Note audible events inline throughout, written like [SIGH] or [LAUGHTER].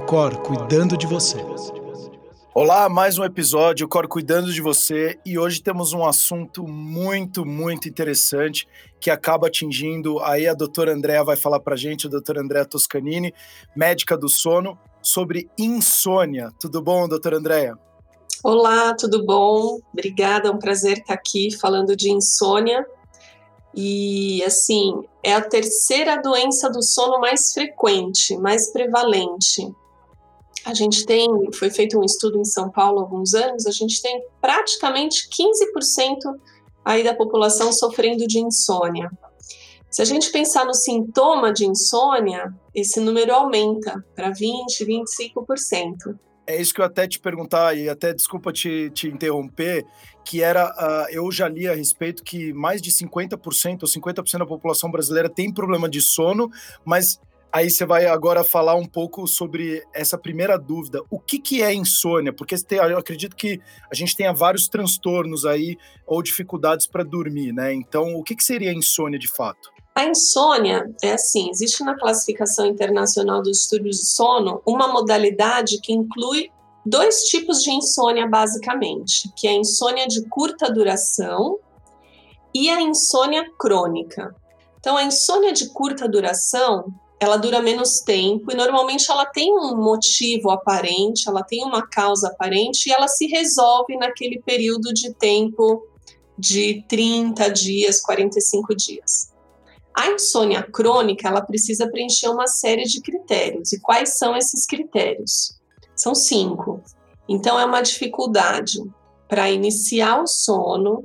o Cor cuidando de você. Olá, mais um episódio, o Cor cuidando de você, e hoje temos um assunto muito, muito interessante que acaba atingindo, aí a doutora Andréa vai falar pra gente, a doutora Andréa Toscanini, médica do sono, sobre insônia. Tudo bom, doutora Andréa? Olá, tudo bom? Obrigada, é um prazer estar aqui falando de insônia. E assim, é a terceira doença do sono mais frequente, mais prevalente. A gente tem, foi feito um estudo em São Paulo há alguns anos, a gente tem praticamente 15% aí da população sofrendo de insônia. Se a gente pensar no sintoma de insônia, esse número aumenta para 20, 25% é isso que eu até te perguntar, e até desculpa te, te interromper, que era, uh, eu já li a respeito que mais de 50% ou 50% da população brasileira tem problema de sono, mas aí você vai agora falar um pouco sobre essa primeira dúvida. O que, que é insônia? Porque eu acredito que a gente tenha vários transtornos aí ou dificuldades para dormir, né? Então, o que, que seria insônia de fato? A insônia é assim: existe na classificação internacional dos distúrbios de sono uma modalidade que inclui dois tipos de insônia, basicamente, que é a insônia de curta duração e a insônia crônica. Então, a insônia de curta duração ela dura menos tempo e normalmente ela tem um motivo aparente, ela tem uma causa aparente e ela se resolve naquele período de tempo de 30 dias, 45 dias. A insônia crônica, ela precisa preencher uma série de critérios. E quais são esses critérios? São cinco. Então, é uma dificuldade para iniciar o sono,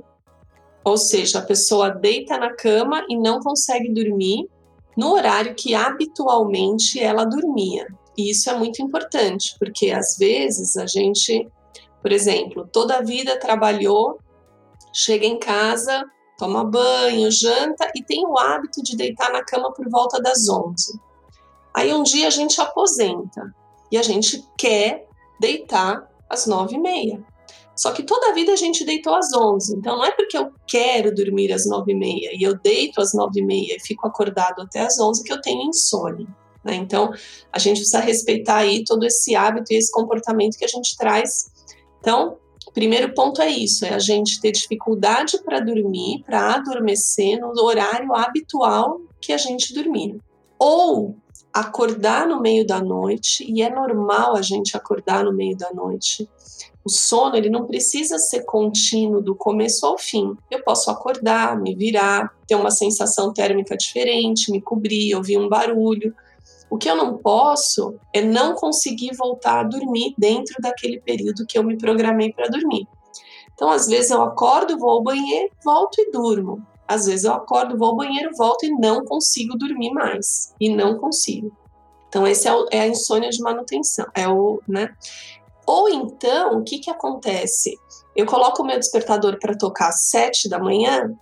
ou seja, a pessoa deita na cama e não consegue dormir no horário que habitualmente ela dormia. E isso é muito importante, porque às vezes a gente, por exemplo, toda a vida trabalhou, chega em casa, toma banho, janta e tem o hábito de deitar na cama por volta das 11. Aí um dia a gente aposenta e a gente quer deitar às 9 e meia. Só que toda a vida a gente deitou às 11, então não é porque eu quero dormir às 9 e meia e eu deito às 9 e meia e fico acordado até às 11 que eu tenho insônia. Né? Então a gente precisa respeitar aí todo esse hábito e esse comportamento que a gente traz. Então, primeiro ponto é isso: é a gente ter dificuldade para dormir, para adormecer no horário habitual que a gente dormia. Ou acordar no meio da noite, e é normal a gente acordar no meio da noite. O sono ele não precisa ser contínuo do começo ao fim. Eu posso acordar, me virar, ter uma sensação térmica diferente, me cobrir, ouvir um barulho. O que eu não posso é não conseguir voltar a dormir dentro daquele período que eu me programei para dormir. Então, às vezes eu acordo, vou ao banheiro, volto e durmo. Às vezes eu acordo, vou ao banheiro, volto e não consigo dormir mais. E não consigo. Então, esse é, é a insônia de manutenção. É o, né? Ou então, o que, que acontece? Eu coloco o meu despertador para tocar às sete da manhã,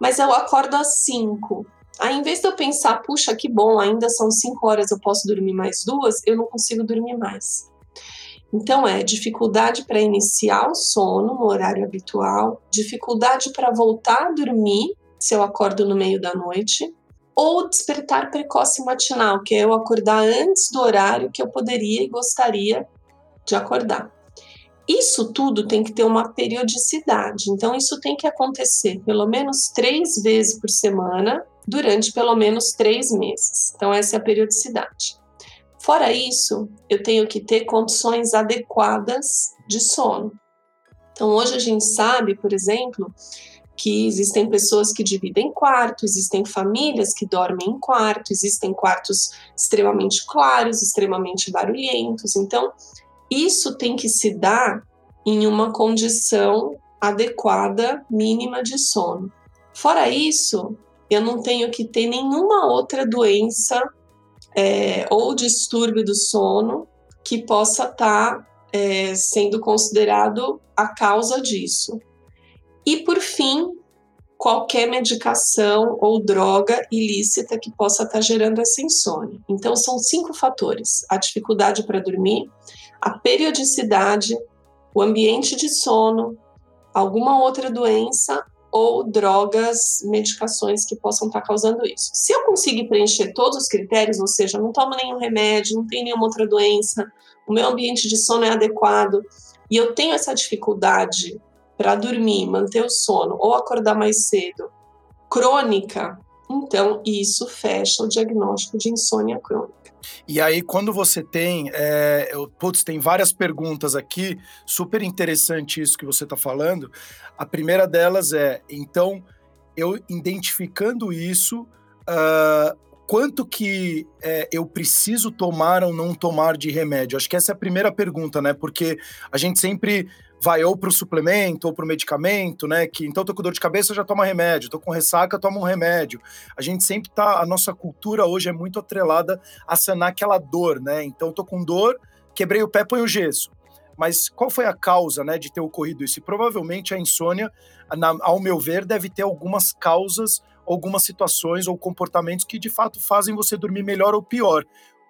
mas eu acordo às cinco. Aí, em vez de eu pensar, puxa, que bom, ainda são cinco horas, eu posso dormir mais duas, eu não consigo dormir mais. Então, é dificuldade para iniciar o sono no horário habitual, dificuldade para voltar a dormir se eu acordo no meio da noite, ou despertar precoce matinal, que é eu acordar antes do horário que eu poderia e gostaria de acordar. Isso tudo tem que ter uma periodicidade, então isso tem que acontecer pelo menos três vezes por semana durante pelo menos três meses. Então, essa é a periodicidade. Fora isso, eu tenho que ter condições adequadas de sono. Então, hoje a gente sabe, por exemplo, que existem pessoas que dividem quarto, existem famílias que dormem em quarto, existem quartos extremamente claros, extremamente barulhentos. Então, isso tem que se dar em uma condição adequada mínima de sono. Fora isso, eu não tenho que ter nenhuma outra doença é, ou distúrbio do sono que possa estar tá, é, sendo considerado a causa disso. E, por fim, qualquer medicação ou droga ilícita que possa estar tá gerando essa insônia. Então, são cinco fatores: a dificuldade para dormir, a periodicidade, o ambiente de sono, alguma outra doença ou drogas, medicações que possam estar causando isso. Se eu conseguir preencher todos os critérios, ou seja, não tomo nenhum remédio, não tenho nenhuma outra doença, o meu ambiente de sono é adequado e eu tenho essa dificuldade para dormir, manter o sono ou acordar mais cedo, crônica, então isso fecha o diagnóstico de insônia crônica. E aí, quando você tem. É, eu, putz, tem várias perguntas aqui, super interessante isso que você está falando. A primeira delas é: então, eu identificando isso, uh, quanto que é, eu preciso tomar ou não tomar de remédio? Acho que essa é a primeira pergunta, né? Porque a gente sempre vai ou para o suplemento ou para o medicamento, né? Que então tô com dor de cabeça, já toma remédio, tô com ressaca, toma um remédio. A gente sempre tá, a nossa cultura hoje é muito atrelada a sanar aquela dor, né? Então tô com dor, quebrei o pé, põe o gesso. Mas qual foi a causa, né, de ter ocorrido isso? E provavelmente a insônia, na, ao meu ver, deve ter algumas causas, algumas situações ou comportamentos que de fato fazem você dormir melhor ou pior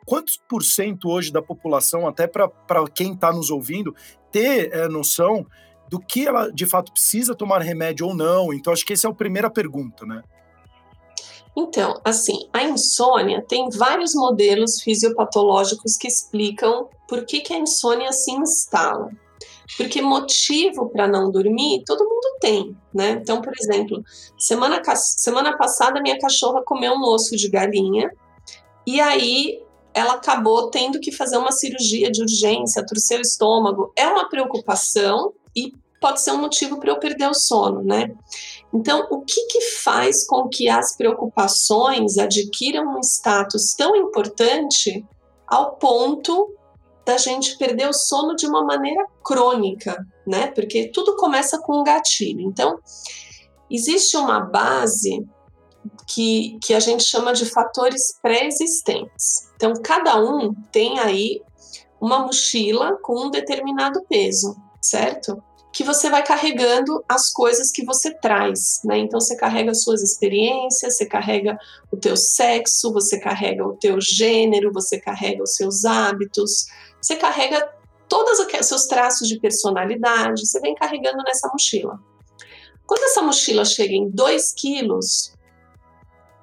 quantos por cento hoje da população, até para quem está nos ouvindo, ter é, noção do que ela de fato precisa tomar remédio ou não. Então, acho que essa é a primeira pergunta, né? Então, assim, a insônia tem vários modelos fisiopatológicos que explicam por que, que a insônia se instala. Porque motivo para não dormir todo mundo tem, né? Então, por exemplo, semana, semana passada minha cachorra comeu um osso de galinha e aí ela acabou tendo que fazer uma cirurgia de urgência, torcer o estômago. É uma preocupação e pode ser um motivo para eu perder o sono, né? Então, o que, que faz com que as preocupações adquiram um status tão importante ao ponto da gente perder o sono de uma maneira crônica, né? Porque tudo começa com um gatilho. Então, existe uma base que, que a gente chama de fatores pré-existentes. Então, cada um tem aí uma mochila com um determinado peso, certo? Que você vai carregando as coisas que você traz, né? Então, você carrega as suas experiências, você carrega o teu sexo, você carrega o teu gênero, você carrega os seus hábitos, você carrega todos os seus traços de personalidade, você vem carregando nessa mochila. Quando essa mochila chega em 2 quilos,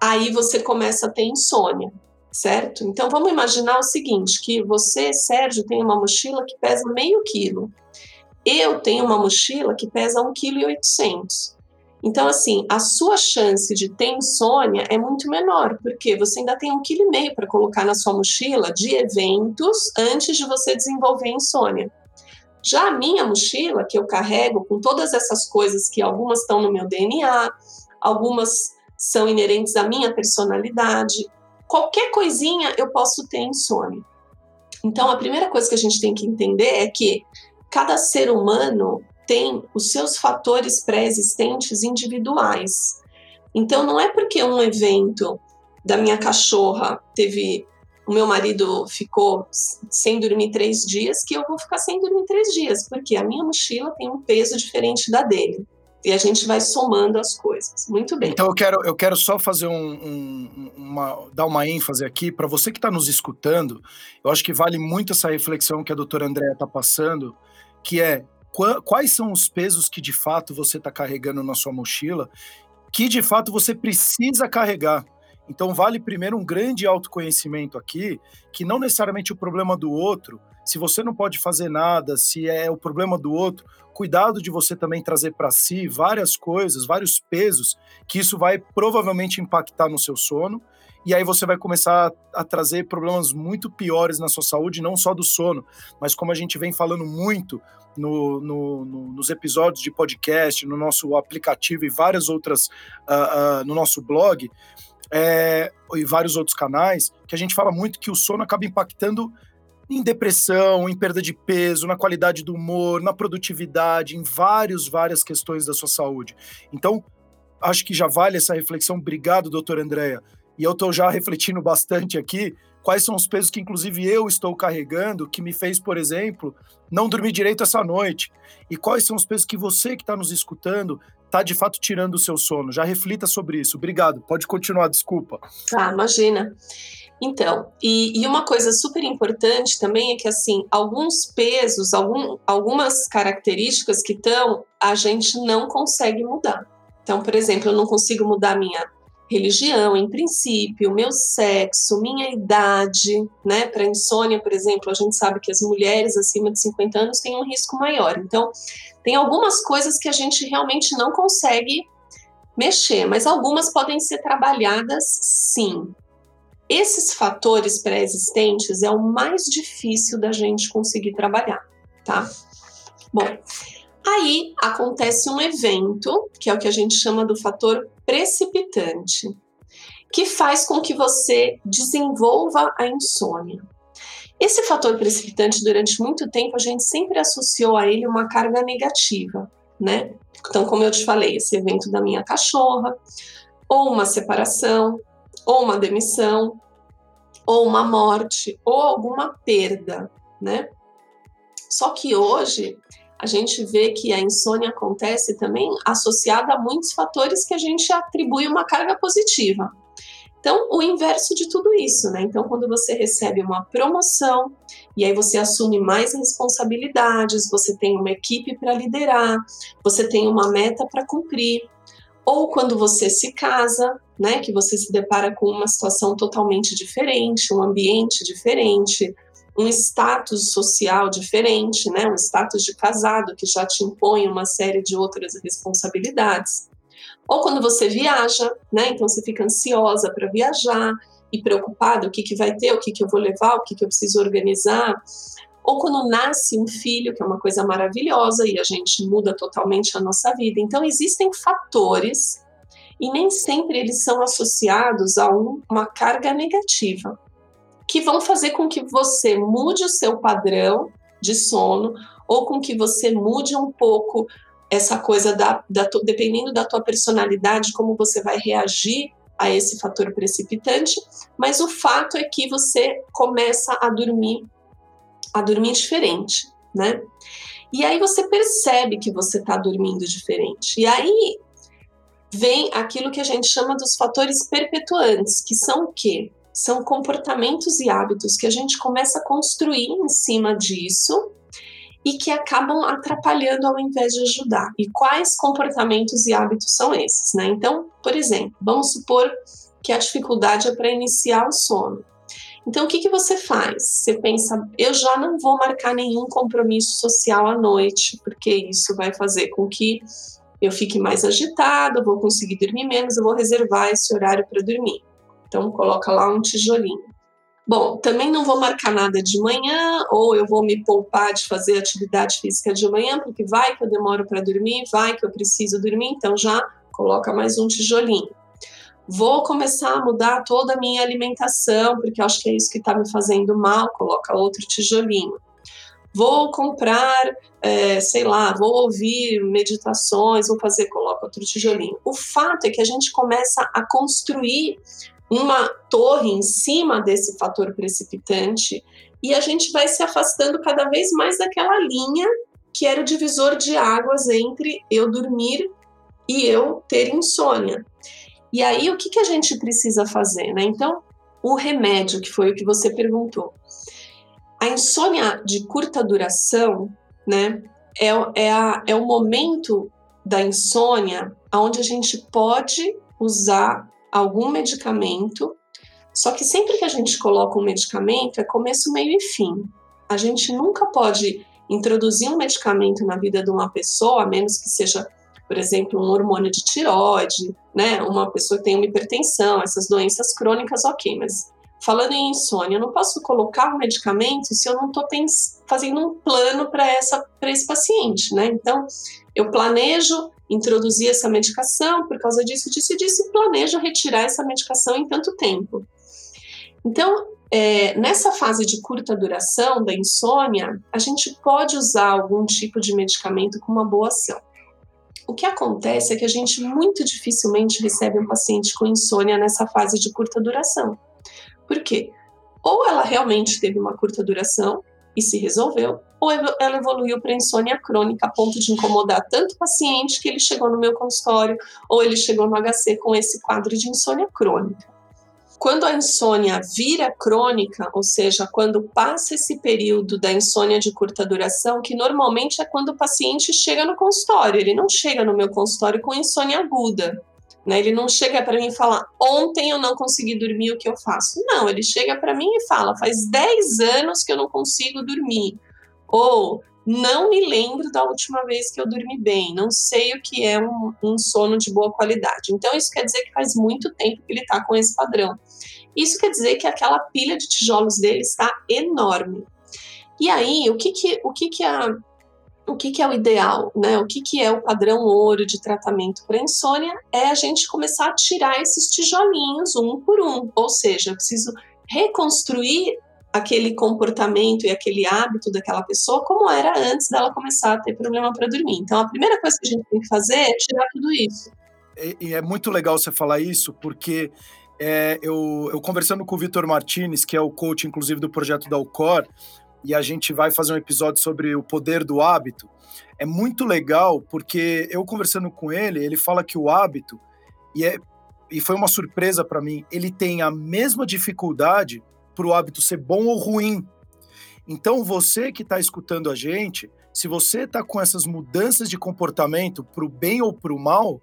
aí você começa a ter insônia, certo? Então vamos imaginar o seguinte: que você, Sérgio, tem uma mochila que pesa meio quilo. Eu tenho uma mochila que pesa 1,8 kg. Então, assim, a sua chance de ter insônia é muito menor, porque você ainda tem um quilo e meio para colocar na sua mochila de eventos antes de você desenvolver insônia. Já a minha mochila, que eu carrego com todas essas coisas que algumas estão no meu DNA, algumas são inerentes à minha personalidade. Qualquer coisinha eu posso ter insônia. Então, a primeira coisa que a gente tem que entender é que cada ser humano tem os seus fatores pré-existentes individuais. Então, não é porque um evento da minha cachorra teve. O meu marido ficou sem dormir três dias, que eu vou ficar sem dormir três dias, porque a minha mochila tem um peso diferente da dele e a gente vai somando as coisas. Muito bem. Então eu quero, eu quero só fazer um, um uma, dar uma ênfase aqui para você que está nos escutando. Eu acho que vale muito essa reflexão que a doutora Andréa está passando, que é quais são os pesos que de fato você está carregando na sua mochila, que de fato você precisa carregar. Então vale primeiro um grande autoconhecimento aqui, que não necessariamente o problema do outro, se você não pode fazer nada, se é o problema do outro, cuidado de você também trazer para si várias coisas, vários pesos, que isso vai provavelmente impactar no seu sono. E aí você vai começar a, a trazer problemas muito piores na sua saúde, não só do sono, mas como a gente vem falando muito no, no, no, nos episódios de podcast, no nosso aplicativo e várias outras uh, uh, no nosso blog, é, e vários outros canais, que a gente fala muito que o sono acaba impactando em depressão, em perda de peso, na qualidade do humor, na produtividade, em vários, várias questões da sua saúde. Então, acho que já vale essa reflexão. Obrigado, doutor Andréa. E eu estou já refletindo bastante aqui quais são os pesos que, inclusive, eu estou carregando, que me fez, por exemplo, não dormir direito essa noite. E quais são os pesos que você que está nos escutando está, de fato, tirando o seu sono. Já reflita sobre isso. Obrigado. Pode continuar, desculpa. Ah, imagina. Então, e, e, uma coisa super importante também é que, assim, alguns pesos, algum, algumas características que estão, a gente não consegue mudar. Então, por exemplo, eu não consigo mudar minha religião, em princípio, meu sexo, minha idade, né? Para insônia, por exemplo, a gente sabe que as mulheres acima de 50 anos têm um risco maior. Então, tem algumas coisas que a gente realmente não consegue mexer, mas algumas podem ser trabalhadas sim. Esses fatores pré-existentes é o mais difícil da gente conseguir trabalhar, tá? Bom, aí acontece um evento, que é o que a gente chama do fator precipitante, que faz com que você desenvolva a insônia. Esse fator precipitante, durante muito tempo, a gente sempre associou a ele uma carga negativa, né? Então, como eu te falei, esse evento da minha cachorra, ou uma separação, ou uma demissão, ou uma morte, ou alguma perda, né? Só que hoje a gente vê que a insônia acontece também associada a muitos fatores que a gente atribui uma carga positiva. Então, o inverso de tudo isso, né? Então, quando você recebe uma promoção e aí você assume mais responsabilidades, você tem uma equipe para liderar, você tem uma meta para cumprir, ou quando você se casa, né, que você se depara com uma situação totalmente diferente, um ambiente diferente, um status social diferente, né, um status de casado que já te impõe uma série de outras responsabilidades. Ou quando você viaja, né? Então você fica ansiosa para viajar e preocupada o que, que vai ter, o que, que eu vou levar, o que, que eu preciso organizar. Ou quando nasce um filho, que é uma coisa maravilhosa e a gente muda totalmente a nossa vida. Então existem fatores e nem sempre eles são associados a um, uma carga negativa, que vão fazer com que você mude o seu padrão de sono ou com que você mude um pouco essa coisa da, da dependendo da tua personalidade, como você vai reagir a esse fator precipitante, mas o fato é que você começa a dormir a dormir diferente, né? E aí você percebe que você está dormindo diferente. E aí vem aquilo que a gente chama dos fatores perpetuantes, que são o quê? São comportamentos e hábitos que a gente começa a construir em cima disso e que acabam atrapalhando ao invés de ajudar. E quais comportamentos e hábitos são esses? Né? Então, por exemplo, vamos supor que a dificuldade é para iniciar o sono. Então, o que, que você faz? Você pensa, eu já não vou marcar nenhum compromisso social à noite, porque isso vai fazer com que eu fique mais agitado, vou conseguir dormir menos, eu vou reservar esse horário para dormir. Então, coloca lá um tijolinho. Bom, também não vou marcar nada de manhã, ou eu vou me poupar de fazer atividade física de manhã, porque vai que eu demoro para dormir, vai que eu preciso dormir, então já coloca mais um tijolinho. Vou começar a mudar toda a minha alimentação, porque acho que é isso que está me fazendo mal, coloca outro tijolinho. Vou comprar, é, sei lá, vou ouvir meditações, vou fazer, coloca outro tijolinho. O fato é que a gente começa a construir uma torre em cima desse fator precipitante e a gente vai se afastando cada vez mais daquela linha que era o divisor de águas entre eu dormir e eu ter insônia. E aí o que, que a gente precisa fazer, né? Então, o remédio, que foi o que você perguntou. A insônia de curta duração, né, é, é, a, é o momento da insônia onde a gente pode usar algum medicamento, só que sempre que a gente coloca um medicamento é começo, meio e fim. A gente nunca pode introduzir um medicamento na vida de uma pessoa, a menos que seja, por exemplo, um hormônio de tiroide, né? Uma pessoa que tem uma hipertensão, essas doenças crônicas, ok, mas falando em insônia, eu não posso colocar um medicamento se eu não estou fazendo um plano para esse paciente, né? Então, eu planejo introduzir essa medicação por causa disso, disso e disso, e planejo retirar essa medicação em tanto tempo. Então, é, nessa fase de curta duração da insônia, a gente pode usar algum tipo de medicamento com uma boa ação. O que acontece é que a gente muito dificilmente recebe um paciente com insônia nessa fase de curta duração. Por quê? Ou ela realmente teve uma curta duração e se resolveu, ou ela evoluiu para insônia crônica a ponto de incomodar tanto o paciente que ele chegou no meu consultório ou ele chegou no HC com esse quadro de insônia crônica. quando a insônia vira crônica, ou seja, quando passa esse período da insônia de curta duração, que normalmente é quando o paciente chega no consultório, ele não chega no meu consultório com insônia aguda. Né? Ele não chega para mim e fala, ontem eu não consegui dormir, o que eu faço? Não, ele chega para mim e fala, faz 10 anos que eu não consigo dormir. Ou não me lembro da última vez que eu dormi bem, não sei o que é um, um sono de boa qualidade. Então, isso quer dizer que faz muito tempo que ele está com esse padrão. Isso quer dizer que aquela pilha de tijolos dele está enorme. E aí, o que que, o que, que, a, o que, que é o ideal, né? O que, que é o padrão ouro de tratamento para insônia? É a gente começar a tirar esses tijolinhos um por um. Ou seja, eu preciso reconstruir aquele comportamento e aquele hábito daquela pessoa como era antes dela começar a ter problema para dormir. Então, a primeira coisa que a gente tem que fazer é tirar tudo isso. E, e é muito legal você falar isso, porque é, eu, eu, conversando com o Vitor Martinez, que é o coach, inclusive, do projeto da Alcor, e a gente vai fazer um episódio sobre o poder do hábito. É muito legal, porque eu conversando com ele, ele fala que o hábito, e, é, e foi uma surpresa para mim, ele tem a mesma dificuldade para o hábito ser bom ou ruim. Então, você que está escutando a gente, se você está com essas mudanças de comportamento para o bem ou para o mal,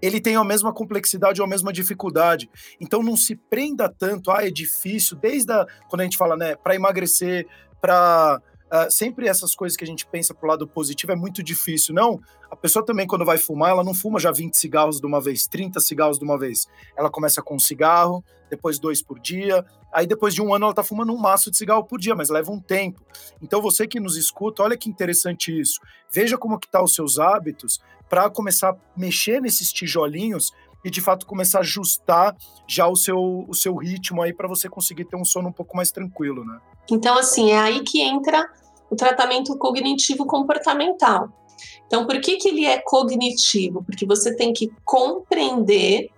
ele tem a mesma complexidade ou a mesma dificuldade. Então, não se prenda tanto, ah, é difícil, desde a, quando a gente fala, né, para emagrecer, para Uh, sempre essas coisas que a gente pensa pro lado positivo é muito difícil. Não, a pessoa também, quando vai fumar, ela não fuma já 20 cigarros de uma vez, 30 cigarros de uma vez. Ela começa com um cigarro, depois dois por dia, aí depois de um ano ela tá fumando um maço de cigarro por dia, mas leva um tempo. Então você que nos escuta, olha que interessante isso. Veja como que tá os seus hábitos para começar a mexer nesses tijolinhos e de fato começar a ajustar já o seu, o seu ritmo aí para você conseguir ter um sono um pouco mais tranquilo, né? Então, assim, é aí que entra o tratamento cognitivo comportamental. Então, por que, que ele é cognitivo? Porque você tem que compreender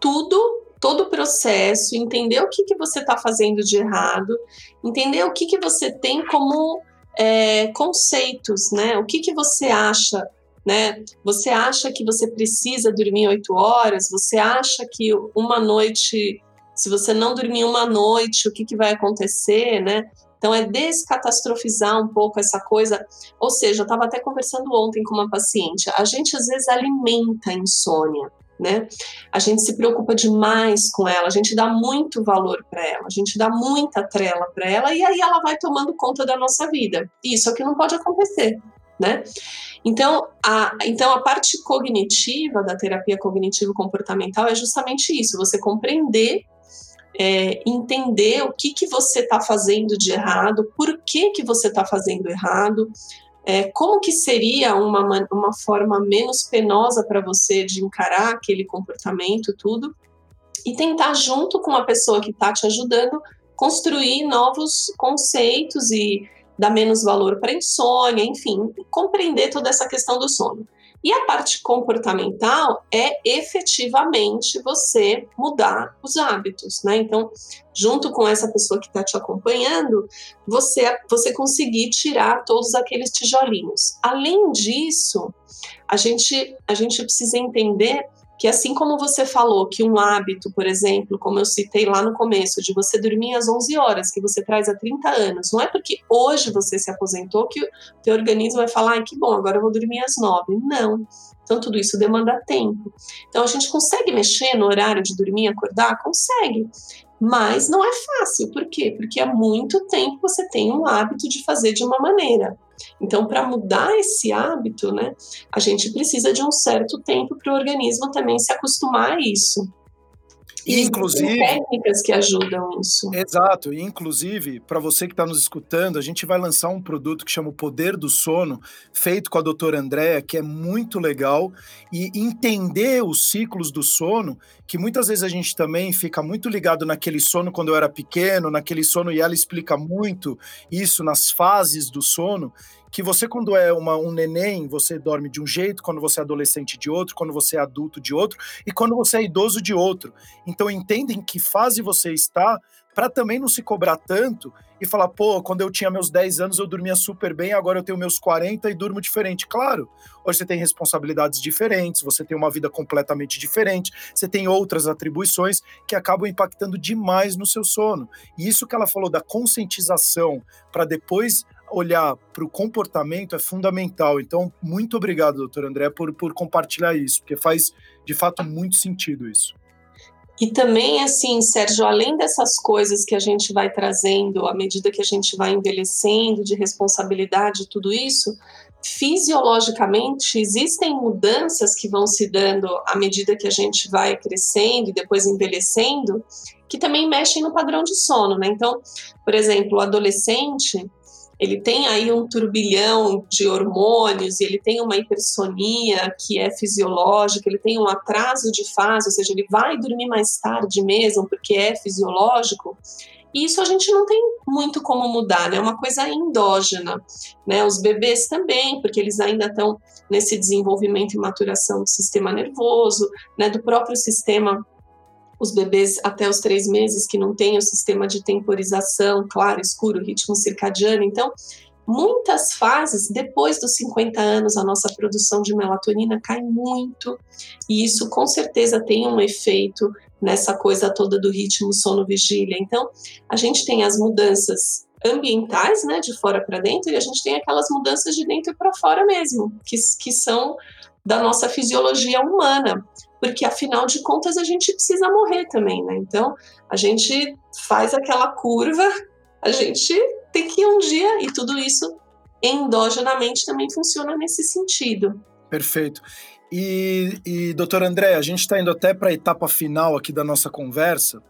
tudo, todo o processo, entender o que, que você está fazendo de errado, entender o que, que você tem como é, conceitos, né? O que, que você acha né? Você acha que você precisa dormir oito horas? Você acha que uma noite, se você não dormir uma noite, o que, que vai acontecer, né? Então é descatastrofizar um pouco essa coisa. Ou seja, eu estava até conversando ontem com uma paciente. A gente às vezes alimenta a insônia. Né? A gente se preocupa demais com ela, a gente dá muito valor para ela, a gente dá muita trela para ela e aí ela vai tomando conta da nossa vida. Isso é que não pode acontecer, né? Então a, então, a parte cognitiva da terapia cognitivo-comportamental é justamente isso: você compreender, é, entender o que, que você está fazendo de errado, por que, que você está fazendo errado, é, como que seria uma, uma forma menos penosa para você de encarar aquele comportamento, tudo, e tentar, junto com a pessoa que está te ajudando, construir novos conceitos e dar menos valor para insônia, enfim, compreender toda essa questão do sono. E a parte comportamental é efetivamente você mudar os hábitos, né? Então, junto com essa pessoa que está te acompanhando, você, você conseguir tirar todos aqueles tijolinhos. Além disso, a gente, a gente precisa entender que assim como você falou que um hábito, por exemplo, como eu citei lá no começo, de você dormir às 11 horas, que você traz há 30 anos, não é porque hoje você se aposentou que o teu organismo vai falar, ah, que bom, agora eu vou dormir às 9. Não. Então, tudo isso demanda tempo. Então, a gente consegue mexer no horário de dormir e acordar? Consegue. Mas não é fácil. Por quê? Porque há muito tempo você tem um hábito de fazer de uma maneira. Então, para mudar esse hábito, né, a gente precisa de um certo tempo para o organismo também se acostumar a isso. E, inclusive técnicas que ajudam isso. Exato, e inclusive para você que está nos escutando, a gente vai lançar um produto que chama o Poder do Sono, feito com a doutora Andréa, que é muito legal e entender os ciclos do sono, que muitas vezes a gente também fica muito ligado naquele sono quando eu era pequeno, naquele sono e ela explica muito isso nas fases do sono que você, quando é uma, um neném, você dorme de um jeito, quando você é adolescente de outro, quando você é adulto de outro, e quando você é idoso de outro. Então, entendem que fase você está para também não se cobrar tanto e falar, pô, quando eu tinha meus 10 anos eu dormia super bem, agora eu tenho meus 40 e durmo diferente. Claro, hoje você tem responsabilidades diferentes, você tem uma vida completamente diferente, você tem outras atribuições que acabam impactando demais no seu sono. E isso que ela falou da conscientização para depois olhar para o comportamento é fundamental. Então, muito obrigado, doutor André, por, por compartilhar isso, porque faz de fato muito sentido isso. E também, assim, Sérgio, além dessas coisas que a gente vai trazendo à medida que a gente vai envelhecendo, de responsabilidade, tudo isso, fisiologicamente existem mudanças que vão se dando à medida que a gente vai crescendo e depois envelhecendo, que também mexem no padrão de sono, né? Então, por exemplo, o adolescente, ele tem aí um turbilhão de hormônios, ele tem uma hipersonia que é fisiológica, ele tem um atraso de fase, ou seja, ele vai dormir mais tarde mesmo, porque é fisiológico. E isso a gente não tem muito como mudar, né? É uma coisa endógena, né? Os bebês também, porque eles ainda estão nesse desenvolvimento e maturação do sistema nervoso, né? Do próprio sistema os bebês até os três meses que não têm o sistema de temporização, claro, escuro, ritmo circadiano. Então, muitas fases, depois dos 50 anos, a nossa produção de melatonina cai muito, e isso com certeza tem um efeito nessa coisa toda do ritmo sono-vigília. Então, a gente tem as mudanças ambientais, né, de fora para dentro, e a gente tem aquelas mudanças de dentro para fora mesmo, que, que são da nossa fisiologia humana porque afinal de contas a gente precisa morrer também, né? Então a gente faz aquela curva, a gente tem que ir um dia e tudo isso endogenamente também funciona nesse sentido. Perfeito. E, e doutor André, a gente está indo até para a etapa final aqui da nossa conversa.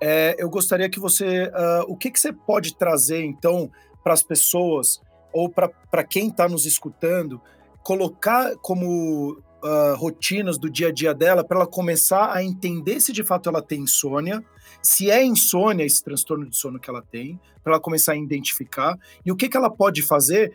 É, eu gostaria que você, uh, o que, que você pode trazer então para as pessoas ou para quem está nos escutando, colocar como uh, rotinas do dia a dia dela para ela começar a entender se de fato ela tem insônia, se é insônia esse transtorno de sono que ela tem, para ela começar a identificar e o que, que ela pode fazer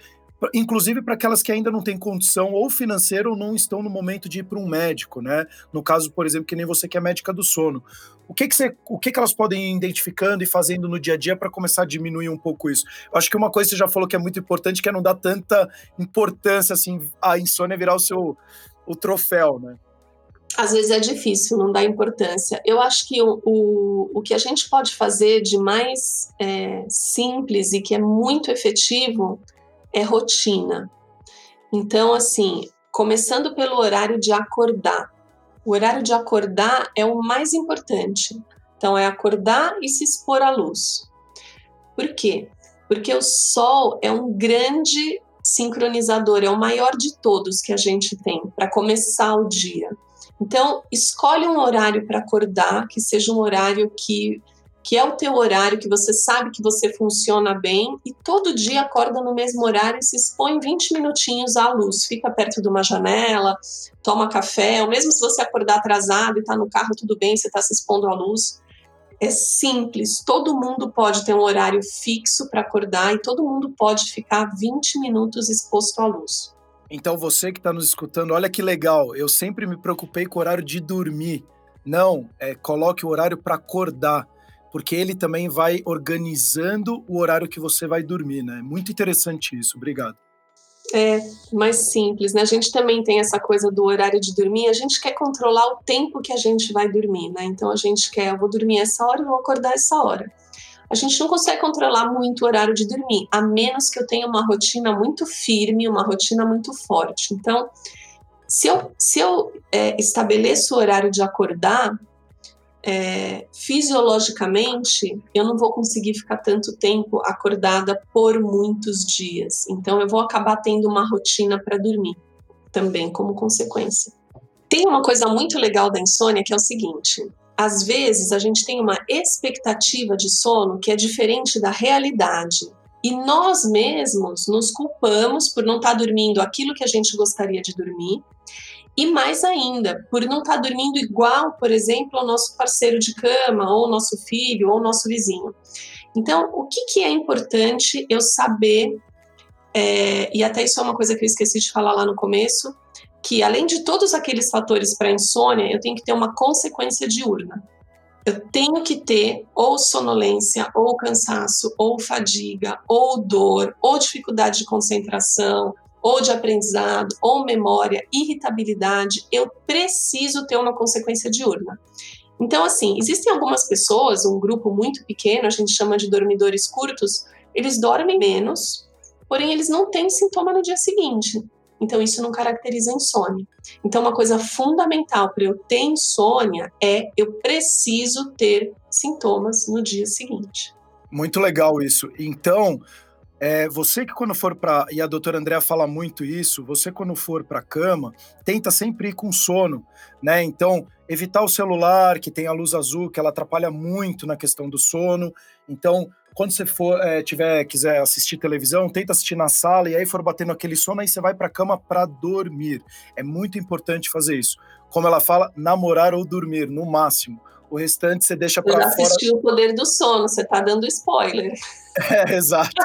inclusive para aquelas que ainda não têm condição ou financeira ou não estão no momento de ir para um médico, né? No caso, por exemplo, que nem você que é médica do sono. O que que, você, o que, que elas podem ir identificando e fazendo no dia a dia para começar a diminuir um pouco isso? Eu acho que uma coisa que você já falou que é muito importante, que é não dar tanta importância assim, a insônia virar o seu o troféu, né? Às vezes é difícil, não dá importância. Eu acho que o, o, o que a gente pode fazer de mais é, simples e que é muito efetivo é rotina. Então, assim, começando pelo horário de acordar. O horário de acordar é o mais importante. Então, é acordar e se expor à luz. Por quê? Porque o sol é um grande sincronizador, é o maior de todos que a gente tem para começar o dia. Então, escolhe um horário para acordar, que seja um horário que, que é o teu horário, que você sabe que você funciona bem, e todo dia acorda no mesmo horário e se expõe 20 minutinhos à luz. Fica perto de uma janela, toma café, ou mesmo se você acordar atrasado e está no carro, tudo bem, você está se expondo à luz é simples, todo mundo pode ter um horário fixo para acordar e todo mundo pode ficar 20 minutos exposto à luz. Então você que está nos escutando, olha que legal, eu sempre me preocupei com o horário de dormir. Não, é, coloque o horário para acordar, porque ele também vai organizando o horário que você vai dormir, né? Muito interessante isso, obrigado. É mais simples, né? A gente também tem essa coisa do horário de dormir, a gente quer controlar o tempo que a gente vai dormir, né? Então a gente quer, eu vou dormir essa hora, eu vou acordar essa hora. A gente não consegue controlar muito o horário de dormir, a menos que eu tenha uma rotina muito firme, uma rotina muito forte. Então, se eu, se eu é, estabeleço o horário de acordar, é, fisiologicamente, eu não vou conseguir ficar tanto tempo acordada por muitos dias. Então, eu vou acabar tendo uma rotina para dormir também, como consequência. Tem uma coisa muito legal da insônia que é o seguinte: às vezes a gente tem uma expectativa de sono que é diferente da realidade. E nós mesmos nos culpamos por não estar tá dormindo aquilo que a gente gostaria de dormir e mais ainda, por não estar tá dormindo igual, por exemplo, ao nosso parceiro de cama, ou nosso filho, ou nosso vizinho. Então, o que, que é importante eu saber é, e até isso é uma coisa que eu esqueci de falar lá no começo, que além de todos aqueles fatores para insônia, eu tenho que ter uma consequência diurna. Eu tenho que ter ou sonolência, ou cansaço, ou fadiga, ou dor, ou dificuldade de concentração, ou de aprendizado, ou memória, irritabilidade. Eu preciso ter uma consequência diurna. Então, assim, existem algumas pessoas, um grupo muito pequeno, a gente chama de dormidores curtos, eles dormem menos, porém eles não têm sintoma no dia seguinte. Então, isso não caracteriza insônia. Então, uma coisa fundamental para eu ter insônia é eu preciso ter sintomas no dia seguinte. Muito legal isso. Então, é, você que quando for para e a doutora Andréa fala muito isso, você quando for para a cama, tenta sempre ir com sono, né? Então, evitar o celular que tem a luz azul, que ela atrapalha muito na questão do sono. Então, quando você for é, tiver quiser assistir televisão, tenta assistir na sala e aí for batendo aquele sono, aí você vai para a cama para dormir. É muito importante fazer isso. Como ela fala, namorar ou dormir no máximo. O restante você deixa para fora. Eu já assisti o Poder do Sono, você tá dando spoiler. [LAUGHS] É, exato.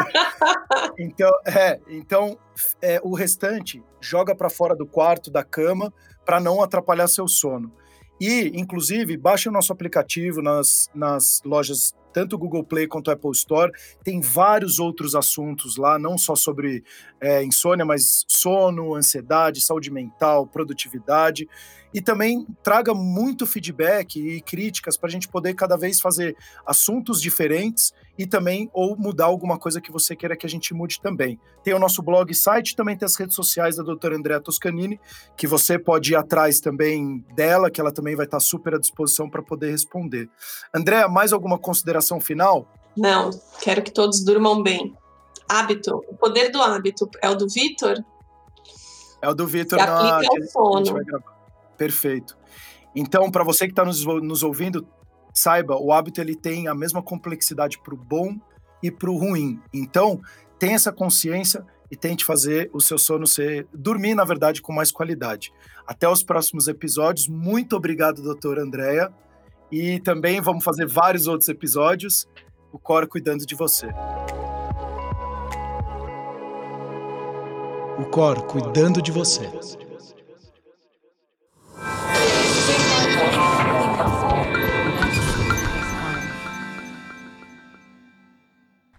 então, é, então é, o restante joga para fora do quarto, da cama, para não atrapalhar seu sono. E, inclusive, baixe o nosso aplicativo nas, nas lojas tanto o Google Play quanto o Apple Store. Tem vários outros assuntos lá, não só sobre é, insônia, mas sono, ansiedade, saúde mental, produtividade. E também traga muito feedback e críticas para a gente poder cada vez fazer assuntos diferentes e também ou mudar alguma coisa que você queira que a gente mude também. Tem o nosso blog site, também tem as redes sociais da doutora Andréa Toscanini, que você pode ir atrás também dela, que ela também vai estar super à disposição para poder responder. Andréa, mais alguma consideração final? Não, quero que todos durmam bem. Hábito, o poder do hábito é o do Vitor? É o do Vitor na aplica ao sono. Perfeito. Então, para você que está nos, nos, ouvindo, saiba, o hábito ele tem a mesma complexidade para o bom e para o ruim. Então, tenha essa consciência e tente fazer o seu sono ser dormir, na verdade, com mais qualidade. Até os próximos episódios. Muito obrigado, doutora Andréia. E também vamos fazer vários outros episódios. O Cor cuidando de você. O Cor cuidando de você.